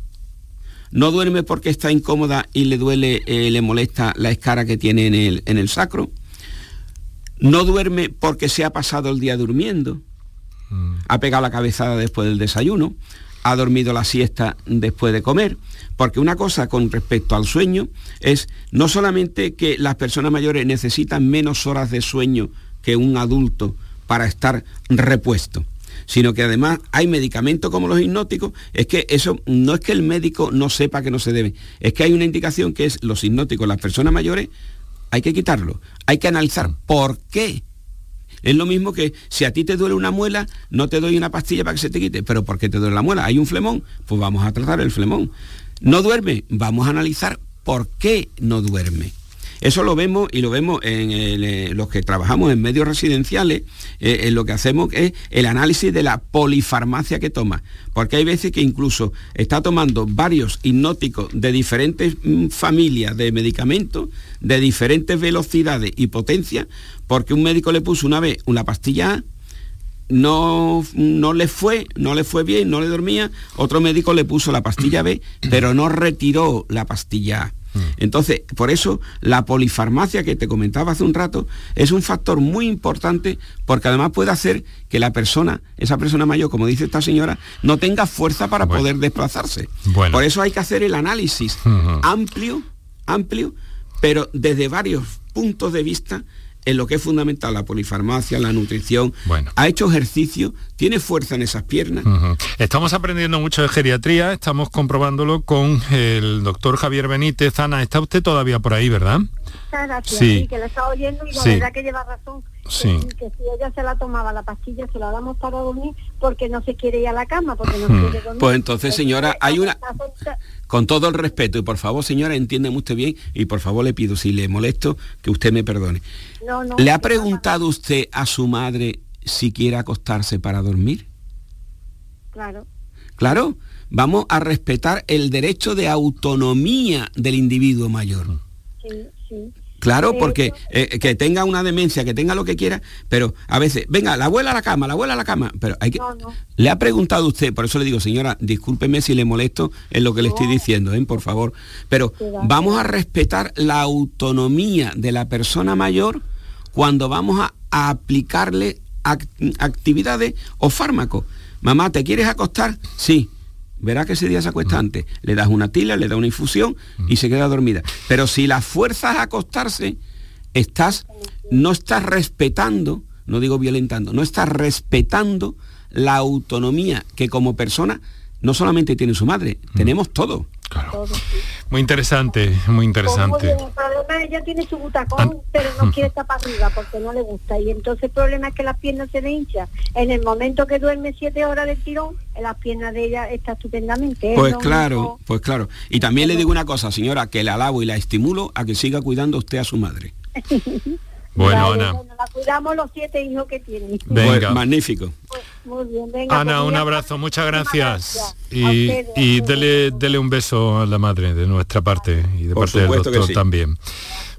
[SPEAKER 5] no duerme porque está incómoda y le duele, eh, le molesta la escara que tiene en el, en el sacro, no duerme porque se ha pasado el día durmiendo, ha pegado la cabezada después del desayuno, ha dormido la siesta después de comer, porque una cosa con respecto al sueño es no solamente que las personas mayores necesitan menos horas de sueño que un adulto para estar repuesto sino que además hay medicamentos como los hipnóticos, es que eso no es que el médico no sepa que no se debe, es que hay una indicación que es los hipnóticos, las personas mayores, hay que quitarlo, hay que analizar por qué. Es lo mismo que si a ti te duele una muela, no te doy una pastilla para que se te quite, pero ¿por qué te duele la muela? Hay un flemón, pues vamos a tratar el flemón. No duerme, vamos a analizar por qué no duerme. Eso lo vemos y lo vemos en eh, los que trabajamos en medios residenciales, eh, en lo que hacemos es el análisis de la polifarmacia que toma, porque hay veces que incluso está tomando varios hipnóticos de diferentes mm, familias de medicamentos, de diferentes velocidades y potencia, porque un médico le puso una vez una pastilla A, no, no le fue, no le fue bien, no le dormía, otro médico le puso la pastilla B, pero no retiró la pastilla A. Mm. Entonces, por eso la polifarmacia que te comentaba hace un rato es un factor muy importante porque además puede hacer que la persona, esa persona mayor, como dice esta señora, no tenga fuerza para poder desplazarse. Por eso hay que hacer el análisis amplio, amplio, pero desde varios puntos de vista en lo que es fundamental, la polifarmacia, la nutrición. Bueno. Ha hecho ejercicio, tiene fuerza en esas piernas.
[SPEAKER 2] Estamos aprendiendo mucho de geriatría, estamos comprobándolo con el doctor Javier Benítez. Ana, está usted todavía por ahí, ¿verdad?
[SPEAKER 12] sí. que la está oyendo y la verdad que lleva razón. Sí. Que, si ella se la tomaba la pastilla, se la damos para dormir porque no se quiere ir a la cama, porque no quiere dormir.
[SPEAKER 5] Pues entonces, señora, hay una... Con todo el respeto, y por favor, señora, entiéndeme usted bien, y por favor le pido, si le molesto, que usted me perdone. ¿Le ha preguntado usted a su madre si quiere acostarse para dormir?
[SPEAKER 12] Claro.
[SPEAKER 5] Claro, vamos a respetar el derecho de autonomía del individuo mayor.
[SPEAKER 12] Sí, sí.
[SPEAKER 5] Claro, porque eh, que tenga una demencia, que tenga lo que quiera, pero a veces, venga, la abuela a la cama, la abuela a la cama, pero hay que... Le ha preguntado usted, por eso le digo, señora, discúlpeme si le molesto en lo que le estoy diciendo, ¿eh? por favor, pero vamos a respetar la autonomía de la persona mayor cuando vamos a, aplicarle actividades o fármacos. Mamá, ¿te quieres acostar? Sí verá que ese día se acuesta antes. Le das una tila, le das una infusión y se queda dormida. Pero si la fuerzas a acostarse, estás, no estás respetando, no digo violentando, no estás respetando la autonomía que como persona no solamente tiene su madre, tenemos todo.
[SPEAKER 2] Muy interesante, muy interesante.
[SPEAKER 12] el problema ella tiene su butacón, pero no quiere estar para arriba porque no le gusta. Y entonces el problema es que las piernas se le hinchan. En el momento que duerme siete horas del tirón, las piernas de ella está estupendamente.
[SPEAKER 5] Pues claro, pues claro. Y también le digo una cosa, señora, que la alabo y la estimulo a que siga cuidando usted a su madre.
[SPEAKER 2] Bueno, Ana.
[SPEAKER 12] la cuidamos los siete hijos que tiene.
[SPEAKER 5] Venga. Pues, magnífico.
[SPEAKER 12] Pues, muy bien, venga,
[SPEAKER 2] Ana, pues, un abrazo, muchas gracias. Y, y dele, un beso a la madre de nuestra parte y de parte del doctor también.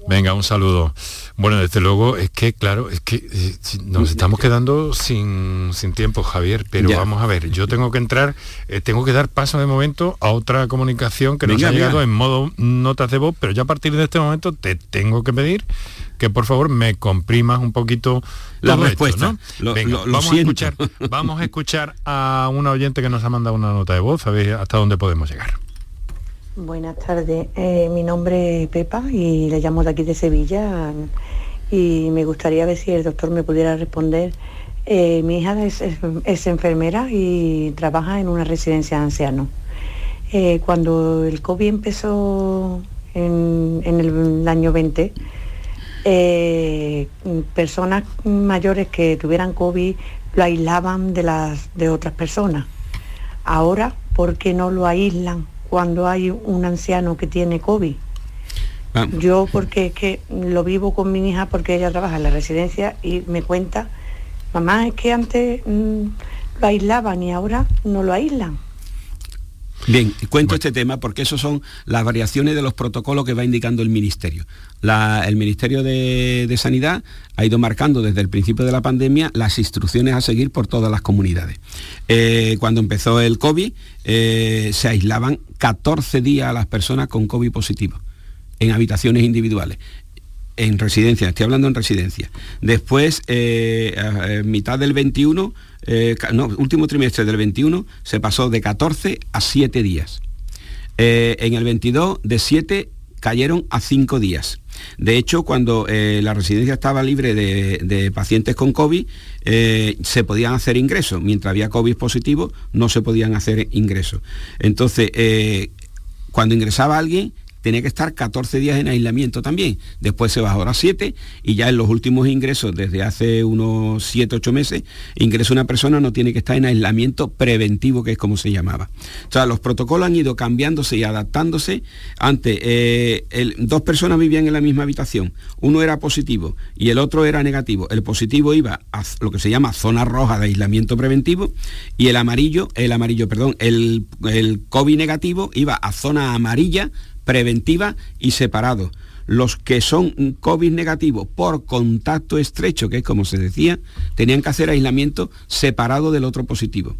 [SPEAKER 2] Venga, un saludo. Bueno, desde luego es que, claro, es que eh, nos estamos quedando sin, tiempo, Javier, pero vamos a ver, yo tengo que entrar, eh, tengo que dar paso de momento a otra comunicación que nos ha llegado en modo notas de voz, pero ya a partir de este momento te tengo que pedir que por favor me comprimas un poquito
[SPEAKER 5] la respuesta.
[SPEAKER 2] vamos, a escuchar, vamos a escuchar a una oyente que nos ha mandado una nota de voz, a ver hasta dónde podemos llegar.
[SPEAKER 13] Buenas tardes, eh, mi nombre es Pepa y le llamo de aquí de Sevilla y me gustaría ver si el doctor me pudiera responder. Eh, mi hija es, enfermera y trabaja en una residencia de ancianos. Eh, cuando el COVID empezó en, el año 20, eh, personas mayores que tuvieran COVID lo aislaban de las de otras personas. Ahora, ¿por qué no lo aíslan cuando hay un anciano que tiene COVID? Yo porque es que lo vivo con mi hija porque ella trabaja en la residencia y me cuenta, mamá, es que antes mm, lo aislaban y ahora no lo aíslan.
[SPEAKER 5] Bien, cuento este tema porque esos son las variaciones de los protocolos que va indicando el Ministerio. el Ministerio de, Sanidad ha ido marcando desde el principio de la pandemia las instrucciones a seguir por todas las comunidades. Eh, cuando empezó el COVID, eh, se aislaban 14 días a las personas con COVID positivo en habitaciones individuales en residencia, estoy hablando en residencia. Después, eh, mitad del 21, eh, no, último trimestre del 21 se pasó de 14 a 7 días. Eh, en el 22 de 7 cayeron a 5 días. De hecho, cuando la residencia estaba libre de, pacientes con COVID, eh, se podían hacer ingresos. Mientras había COVID positivo, no se podían hacer ingresos. Entonces, cuando ingresaba alguien, tenía que estar 14 días en aislamiento también. Después se bajó a 7 y ya en los últimos ingresos, desde hace unos 7, 8 meses, ingresa una persona, no tiene que estar en aislamiento preventivo, que es como se llamaba. O sea, los protocolos han ido cambiándose y adaptándose. Antes, eh, dos personas vivían en la misma habitación. Uno era positivo y el otro era negativo. El positivo iba a lo que se llama zona roja de aislamiento preventivo y el amarillo, el amarillo, perdón, el, el COVID negativo iba a zona amarilla preventiva y separado. Los que son COVID negativos por contacto estrecho, que es como se decía, tenían que hacer aislamiento separado del otro positivo.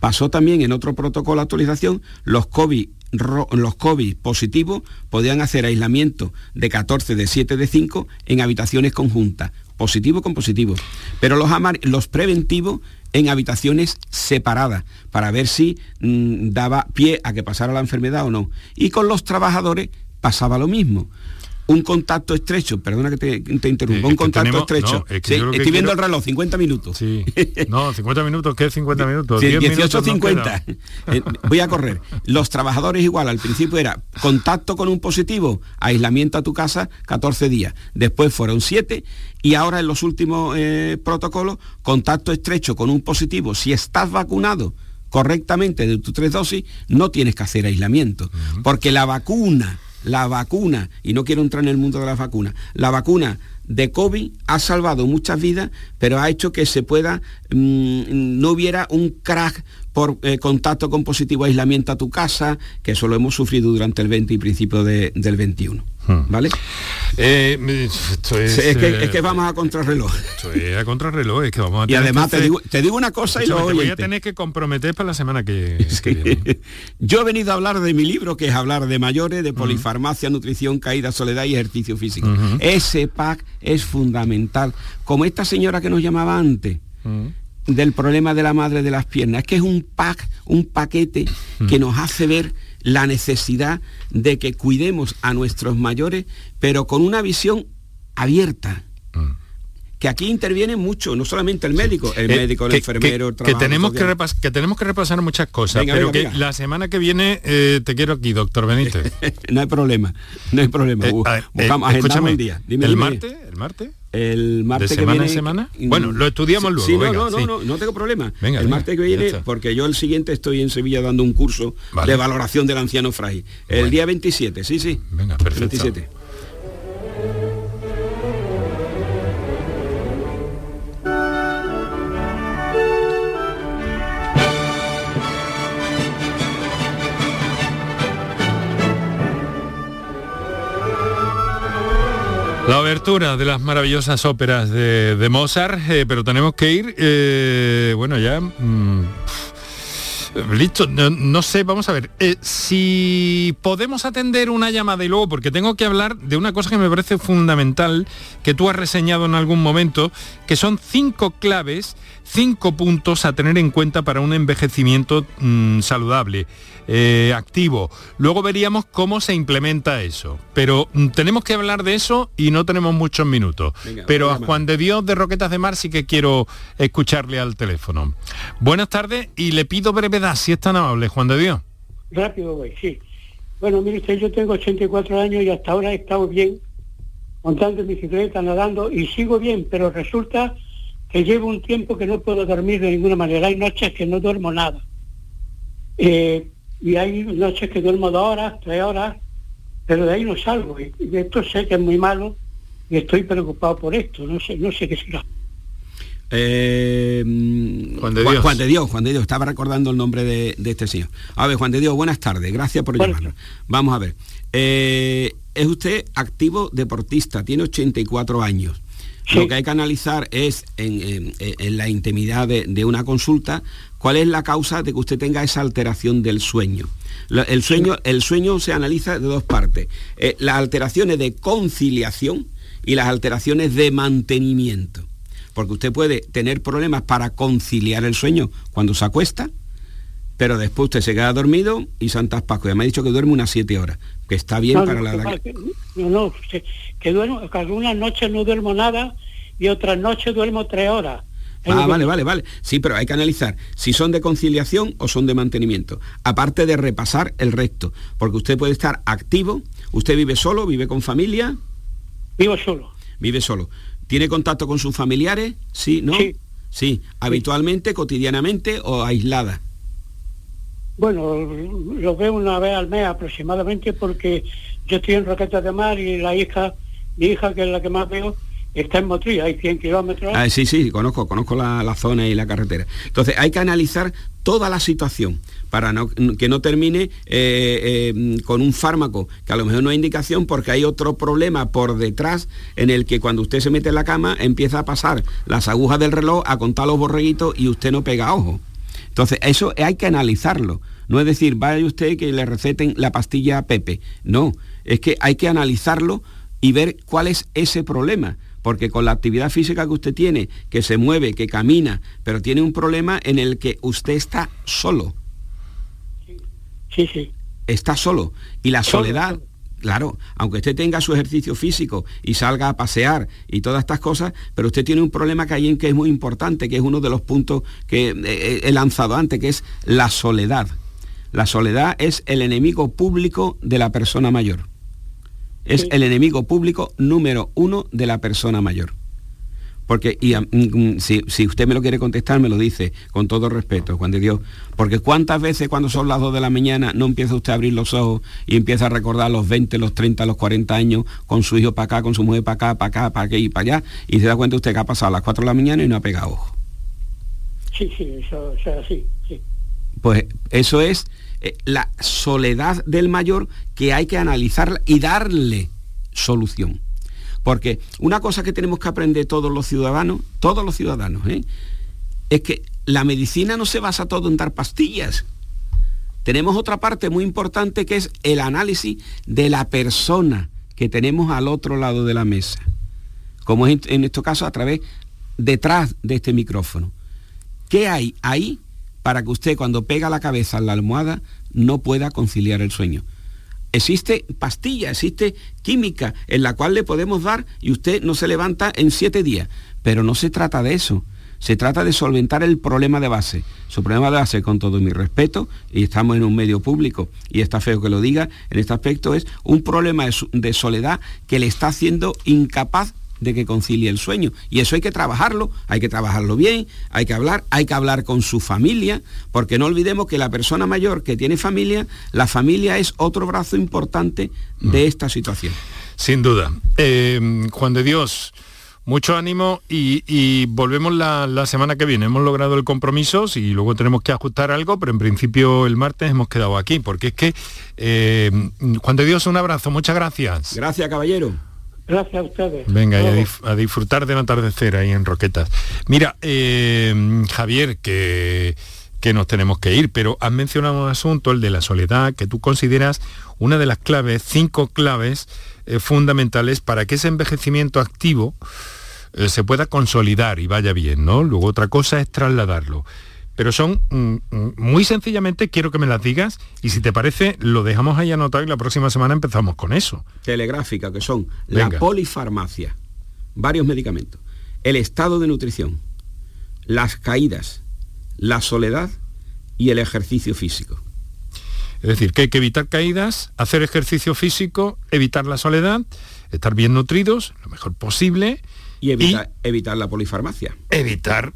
[SPEAKER 5] Pasó también en otro protocolo de actualización, los COVID, los COVID positivos podían hacer aislamiento de 14, de 7, de 5 en habitaciones conjuntas, positivo con positivo. Pero los, los preventivos en habitaciones separadas para ver si mm, daba pie a que pasara la enfermedad o no. Y con los trabajadores pasaba lo mismo un contacto estrecho, perdona que te, interrumpa, un contacto estrecho. estoy viendo el reloj, 50 minutos.
[SPEAKER 2] Sí. No, 50 minutos, ¿qué 50 minutos?
[SPEAKER 5] 18.50. Eh, voy a correr. Los trabajadores igual, al principio era contacto con un positivo, aislamiento a tu casa, 14 días. Después fueron 7 y ahora en los últimos eh, protocolos, contacto estrecho con un positivo, si estás vacunado correctamente de tus tres dosis, no tienes que hacer aislamiento. Porque la vacuna la vacuna, y no quiero entrar en el mundo de las vacunas, la vacuna de COVID ha salvado muchas vidas, pero ha hecho que se pueda, mm, no hubiera un crack por eh, contacto con positivo aislamiento a tu casa, que eso lo hemos sufrido durante el 20 y principio del 21. Hmm. ¿Vale?
[SPEAKER 2] Eh,
[SPEAKER 5] es, es, que, vamos a contrarreloj.
[SPEAKER 2] Esto es a contrarreloj, es que vamos a
[SPEAKER 5] Y además te, digo, te, digo, una cosa y lo
[SPEAKER 2] voy a tener que comprometer para la semana que, viene.
[SPEAKER 5] Yo he venido a hablar de mi libro, que es hablar de mayores, de polifarmacia, nutrición, caída, soledad y ejercicio físico. Ese pack es fundamental. Como esta señora que nos llamaba antes del problema de la madre de las piernas. Es que es un pack, un paquete que nos hace ver la necesidad de que cuidemos a nuestros mayores, pero con una visión abierta. Que aquí interviene mucho, no solamente el médico, el eh, médico, el enfermero, el
[SPEAKER 2] que tenemos que, que, tenemos que repasar muchas cosas, pero que la semana que viene eh, te quiero aquí, doctor Benítez.
[SPEAKER 5] no hay problema, no hay problema.
[SPEAKER 2] Eh, Buscamos, escúchame, el día. Dime, ¿El martes? ¿El martes?
[SPEAKER 5] El martes
[SPEAKER 2] ¿De semana que semana? Bueno, lo estudiamos luego.
[SPEAKER 5] Sí, no, no, no, no, no, tengo problema. el martes que viene, porque yo el siguiente estoy en Sevilla dando un curso de valoración del anciano frágil. El día 27, sí, sí.
[SPEAKER 2] Venga, perfecto. 27. La obertura de las maravillosas óperas de, Mozart, eh, pero tenemos que ir, eh, bueno, ya... Mm, listo, no, sé, vamos a ver. Eh, si podemos atender una llamada y luego, porque tengo que hablar de una cosa que me parece fundamental, que tú has reseñado en algún momento, que son cinco claves, cinco puntos a tener en cuenta para un envejecimiento mm, saludable. Eh, activo. Luego veríamos cómo se implementa eso. Pero mm, tenemos que hablar de eso y no tenemos muchos minutos. Pero a Juan de Dios de Roquetas de Mar sí que quiero escucharle al teléfono. Buenas tardes y le pido brevedad, si es tan amable, Juan de Dios.
[SPEAKER 14] Rápido voy, sí. Bueno, mire yo tengo 84 años y hasta ahora he estado bien, montando en bicicleta, nadando y sigo bien, pero resulta que llevo un tiempo que no puedo dormir de ninguna manera. Hay noches que no duermo nada. Eh, y hay noches que duermo dos horas, tres horas, pero de ahí no salgo. Y, esto sé que es muy malo y estoy preocupado por esto, no sé, no sé qué será.
[SPEAKER 5] Eh, Juan, de Dios. Juan, de Dios, Juan de Dios, estaba recordando el nombre de, este señor. A ver, Juan de Dios, buenas tardes, gracias por llamarnos. Vamos a ver. Eh, es usted activo deportista, tiene 84 años. Lo que hay que analizar es en, la intimidad de, una consulta cuál es la causa de que usted tenga esa alteración del sueño. El sueño, el sueño se analiza de dos partes. Eh, las alteraciones de conciliación y las alteraciones de mantenimiento. Porque usted puede tener problemas para conciliar el sueño cuando se acuesta, pero después usted se queda dormido y Santas Pascuas. Me ha dicho que duerme unas siete horas, que está bien para la edad.
[SPEAKER 14] Que, no, no, que, duermo, que algunas noches no duermo nada y otras noches duermo tres horas.
[SPEAKER 5] Ah, vale, vale, vale. Sí, pero hay que analizar si son de conciliación o son de mantenimiento. Aparte de repasar el resto, porque usted puede estar activo. ¿Usted vive solo? ¿Vive con familia?
[SPEAKER 14] Vivo solo.
[SPEAKER 5] Vive solo. ¿Tiene contacto con sus familiares? Sí, ¿no?
[SPEAKER 14] Sí.
[SPEAKER 5] Sí. ¿Habitualmente, cotidianamente o aislada?
[SPEAKER 14] Bueno, lo veo una vez al mes aproximadamente porque yo estoy en Roquetas de Mar y la hija, mi hija, que es la que más veo, está en Motril, hay 100 kilómetros.
[SPEAKER 5] Ah, sí, sí, conozco, conozco la, zona y la carretera. Entonces hay que analizar toda la situación para que no termine eh, eh, con un fármaco que a lo mejor no hay indicación porque hay otro problema por detrás en el que cuando usted se mete en la cama empieza a pasar las agujas del reloj a contar los borreguitos y usted no pega ojo. Entonces, eso hay que analizarlo. No es decir, vaya usted que le receten la pastilla a Pepe. No, es que hay que analizarlo y ver cuál es ese problema. Porque con la actividad física que usted tiene, que se mueve, que camina, pero tiene un problema en el que usted está solo.
[SPEAKER 14] Sí, sí.
[SPEAKER 5] Está solo. Y la soledad, Claro, aunque usted tenga su ejercicio físico y salga a pasear y todas estas cosas, pero usted tiene un problema que hay en que es muy importante, que es uno de los puntos que eh, he lanzado antes, que es la soledad. La soledad es el enemigo público de la persona mayor. Es el enemigo público número uno de la persona mayor. Porque, y, mm, mm, si, usted me lo quiere contestar, me lo dice con todo respeto, Juan de Dios. Porque cuántas veces cuando son las 2 de la mañana no empieza usted a abrir los ojos y empieza a recordar los 20, los 30, los 40 años con su hijo para acá, con su mujer para acá, para acá, para aquí y para allá, y se da cuenta usted que ha pasado a las 4 de la mañana y no ha pegado ojo.
[SPEAKER 14] Sí, sí, eso, es así, sí.
[SPEAKER 5] Pues eso es eh, la soledad del mayor que hay que analizarla y darle solución. Porque una cosa que tenemos que aprender todos los ciudadanos, todos los ciudadanos, ¿eh? es que la medicina no se basa todo en dar pastillas. Tenemos otra parte muy importante que es el análisis de la persona que tenemos al otro lado de la mesa. Como es en este caso a través, detrás de este micrófono. ¿Qué hay ahí para que usted cuando pega la cabeza en la almohada no pueda conciliar el sueño? existe pastilla, existe química en la cual le podemos dar y usted no se levanta en siete días. Pero no se trata de eso. Se trata de solventar el problema de base. Su problema de base, con todo mi respeto, y estamos en un medio público, y está feo que lo diga, en este aspecto es un problema de soledad que le está haciendo incapaz de que concilie el sueño. Y eso hay que trabajarlo, hay que trabajarlo bien, hay que hablar, hay que hablar con su familia, porque no olvidemos que la persona mayor que tiene familia, la familia es otro brazo importante de mm. esta situación.
[SPEAKER 2] Sin duda. Eh, Juan de Dios, mucho ánimo y, volvemos la, semana que viene. Hemos logrado el compromiso y luego tenemos que ajustar algo, pero en principio el martes hemos quedado aquí, porque es que, eh, Juan de Dios, un abrazo, muchas gracias.
[SPEAKER 5] Gracias, caballero.
[SPEAKER 14] Gracias a ustedes.
[SPEAKER 2] Venga, a, disfrutar del atardecer ahí en Roquetas. Mira, eh, Javier, que, que nos tenemos que ir, pero has mencionado un asunto, el de la soledad, que tú consideras una de las claves, cinco claves eh, fundamentales para que ese envejecimiento activo eh, se pueda consolidar y vaya bien, ¿no? Luego otra cosa es trasladarlo pero son mm, mm, muy sencillamente, quiero que me las digas y si te parece lo dejamos ahí anotado y la próxima semana empezamos con eso.
[SPEAKER 5] Telegráfica, que son la polifarmacia, varios medicamentos, el estado de nutrición, las caídas, la soledad y el ejercicio físico.
[SPEAKER 2] Es decir, que hay que evitar caídas, hacer ejercicio físico, evitar la soledad, estar bien nutridos, lo mejor posible,
[SPEAKER 5] y evitar, la polifarmacia.
[SPEAKER 2] Evitar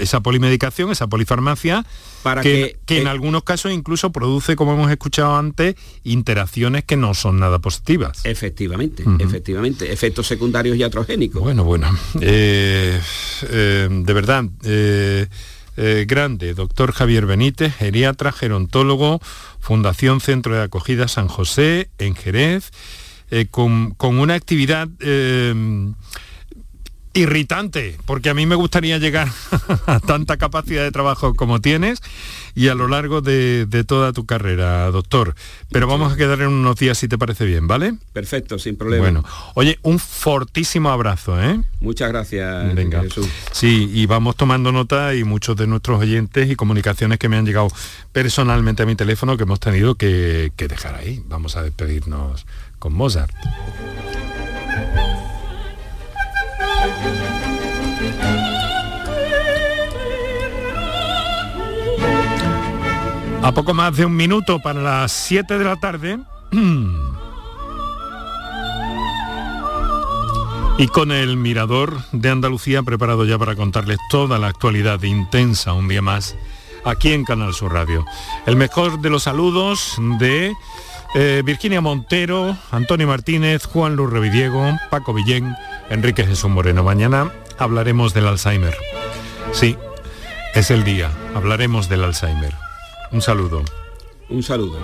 [SPEAKER 2] esa polimedicación, esa polifarmacia, para que, en algunos casos incluso produce, como hemos escuchado antes, interacciones que no son nada positivas.
[SPEAKER 5] Efectivamente, efectivamente, efectos secundarios iatrogénicos.
[SPEAKER 2] Bueno, bueno, eh, eh, de verdad, eh, grande, doctor Javier Benítez, geriatra, gerontólogo, Fundación Centro de Acogida San José, en Jerez, con, con, una actividad irritante, porque a mí me gustaría llegar a tanta capacidad de trabajo como tienes y a lo largo de, toda tu carrera, doctor. Pero vamos a quedar en unos días si te parece bien, ¿vale?
[SPEAKER 5] Perfecto, sin problema.
[SPEAKER 2] Bueno, oye, un fortísimo abrazo, ¿eh?
[SPEAKER 5] Muchas gracias,
[SPEAKER 2] Venga.
[SPEAKER 5] Jesús.
[SPEAKER 2] Sí, y vamos tomando nota y muchos de nuestros oyentes y comunicaciones que me han llegado personalmente a mi teléfono que hemos tenido que, que dejar ahí. Vamos a despedirnos con Mozart. A poco más de un minuto para las 7 de la tarde. Y con el Mirador de Andalucía preparado ya para contarles toda la actualidad intensa un día más aquí en Canal Sur Radio. El mejor de los saludos de eh, Virginia Montero, Antonio Martínez, Juan Luz Revidiego, Paco Villén, Enrique Jesús Moreno. Mañana hablaremos del Alzheimer. Sí, es el día. Hablaremos del Alzheimer. Un saludo.
[SPEAKER 5] Un saludo.